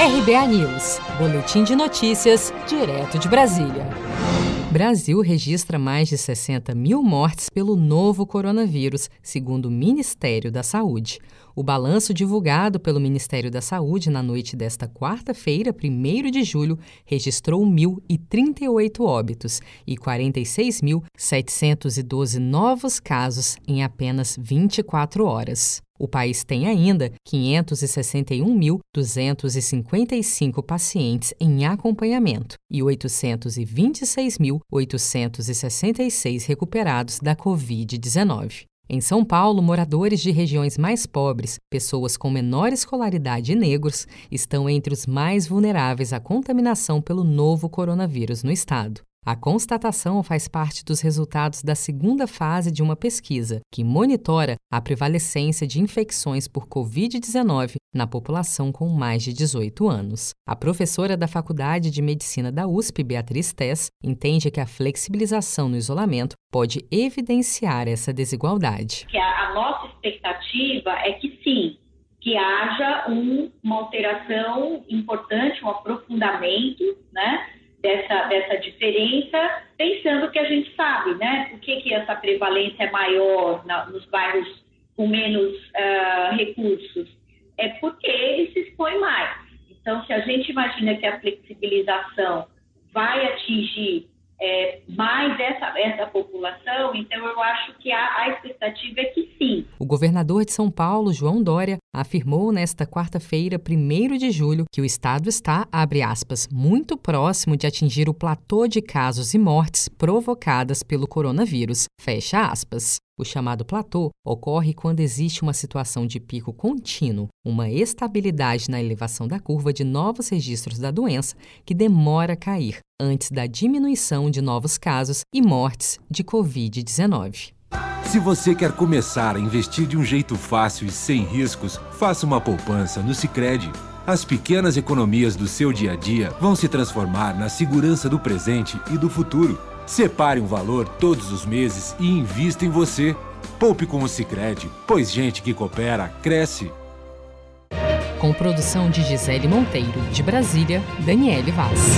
RBA News, Boletim de Notícias, direto de Brasília. Brasil registra mais de 60 mil mortes pelo novo coronavírus, segundo o Ministério da Saúde. O balanço divulgado pelo Ministério da Saúde na noite desta quarta-feira, 1 de julho, registrou 1.038 óbitos e 46.712 novos casos em apenas 24 horas. O país tem ainda 561.255 pacientes em acompanhamento e 826.866 recuperados da Covid-19. Em São Paulo, moradores de regiões mais pobres, pessoas com menor escolaridade e negros estão entre os mais vulneráveis à contaminação pelo novo coronavírus no estado. A constatação faz parte dos resultados da segunda fase de uma pesquisa que monitora a prevalecência de infecções por Covid-19 na população com mais de 18 anos. A professora da Faculdade de Medicina da USP, Beatriz Tess, entende que a flexibilização no isolamento pode evidenciar essa desigualdade. A, nossa expectativa é que sim, que haja um, uma alteração importante, um aprofundamento, né? Dessa, dessa diferença, pensando que a gente sabe, né? Por que, que essa prevalência é maior na, nos bairros com menos uh, recursos? É porque eles se expõem mais. Então, se a gente imagina que a flexibilização vai atingir é, mais essa, essa população, então eu acho que a, a expectativa é que sim. O governador de São Paulo, João Dória, afirmou nesta quarta-feira, 1 de julho, que o estado está, abre aspas, muito próximo de atingir o platô de casos e mortes provocadas pelo coronavírus, fecha aspas. O chamado platô ocorre quando existe uma situação de pico contínuo, uma estabilidade na elevação da curva de novos registros da doença que demora a cair antes da diminuição de novos casos e mortes de Covid-19. Se você quer começar a investir de um jeito fácil e sem riscos, faça uma poupança no Sicredi. As pequenas economias do seu dia a dia vão se transformar na segurança do presente e do futuro. Separe um valor todos os meses e invista em você. Poupe com o Sicredi, pois gente que coopera cresce. Com produção de Gisele Monteiro, de Brasília, Daniele Vaz.